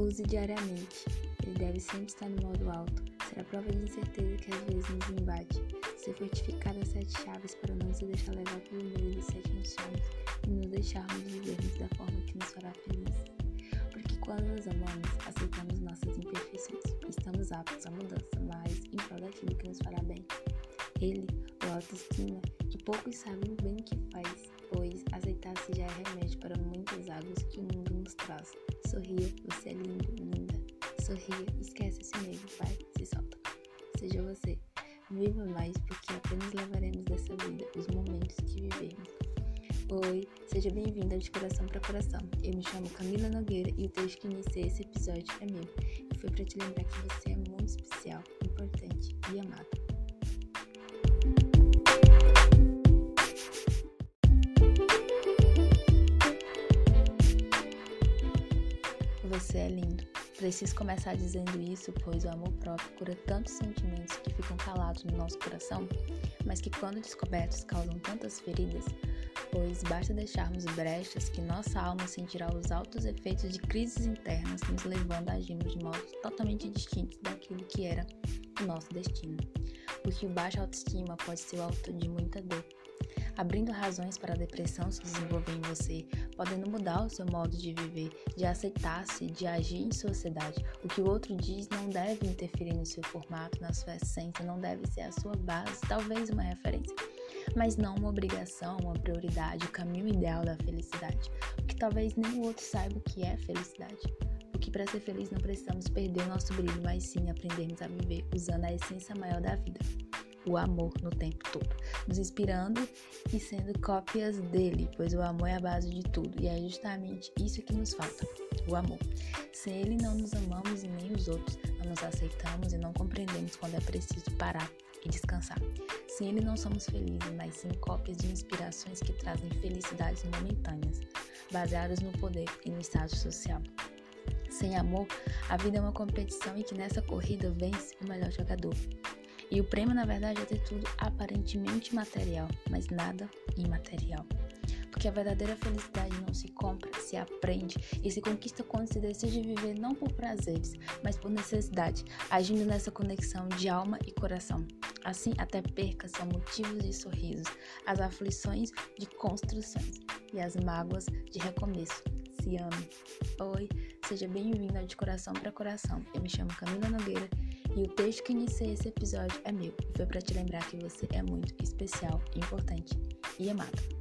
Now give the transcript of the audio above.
Use diariamente. Ele deve sempre estar no modo alto. Será prova de incerteza que às vezes nos invade. Ser fortificado a sete chaves para não se deixar levar pelo medo de sete emoções e nos deixarmos vivermos da forma que nos fará feliz. Porque quando nos amamos, aceitamos nossas imperfeições. Estamos aptos à mudança, mas em prol daquilo que nos fará bem. Ele, o autoestima, que poucos sabem bem o que faz, pois aceitar-se já é remédio para muitas águas que o mundo nos traz. Sorria, você é lindo, linda. Sorria, esquece esse medo, vai, se solta. Seja você. Viva mais, porque apenas levaremos dessa vida os momentos que vivemos. Oi, seja bem-vinda de coração para coração. Eu me chamo Camila Nogueira e o texto que iniciei esse episódio é meu. E foi para te lembrar que você é muito especial, importante e amado. Você é lindo. Preciso começar dizendo isso, pois o amor próprio cura tantos sentimentos que ficam calados no nosso coração, mas que, quando descobertos, causam tantas feridas, pois basta deixarmos brechas que nossa alma sentirá os altos efeitos de crises internas, nos levando a agirmos de modos totalmente distintos daquilo que era o nosso destino. Porque o baixa autoestima pode ser o autor de muita dor abrindo razões para a depressão se desenvolver em você, podendo mudar o seu modo de viver, de aceitar-se, de agir em sociedade. O que o outro diz não deve interferir no seu formato, na sua essência, não deve ser a sua base, talvez uma referência, mas não uma obrigação, uma prioridade, o caminho ideal da felicidade. Porque talvez nem o outro saiba o que é felicidade. Porque para ser feliz não precisamos perder o nosso brilho, mas sim aprendermos a viver usando a essência maior da vida o amor no tempo todo, nos inspirando e sendo cópias dele, pois o amor é a base de tudo e é justamente isso que nos falta, o amor. Sem ele não nos amamos e nem os outros, não nos aceitamos e não compreendemos quando é preciso parar e descansar. Sem ele não somos felizes, mas sim cópias de inspirações que trazem felicidades momentâneas, baseadas no poder e no status social. Sem amor, a vida é uma competição em que nessa corrida vence o melhor jogador. E o prêmio, na verdade, é ter tudo aparentemente material, mas nada imaterial. Porque a verdadeira felicidade não se compra, se aprende e se conquista quando se decide viver não por prazeres, mas por necessidade, agindo nessa conexão de alma e coração. Assim, até percas são motivos de sorrisos, as aflições de construções e as mágoas de recomeço. Se ame. Oi, seja bem-vindo De Coração para Coração. Eu me chamo Camila Nogueira e o texto que iniciei esse episódio é meu foi para te lembrar que você é muito especial, importante e amado.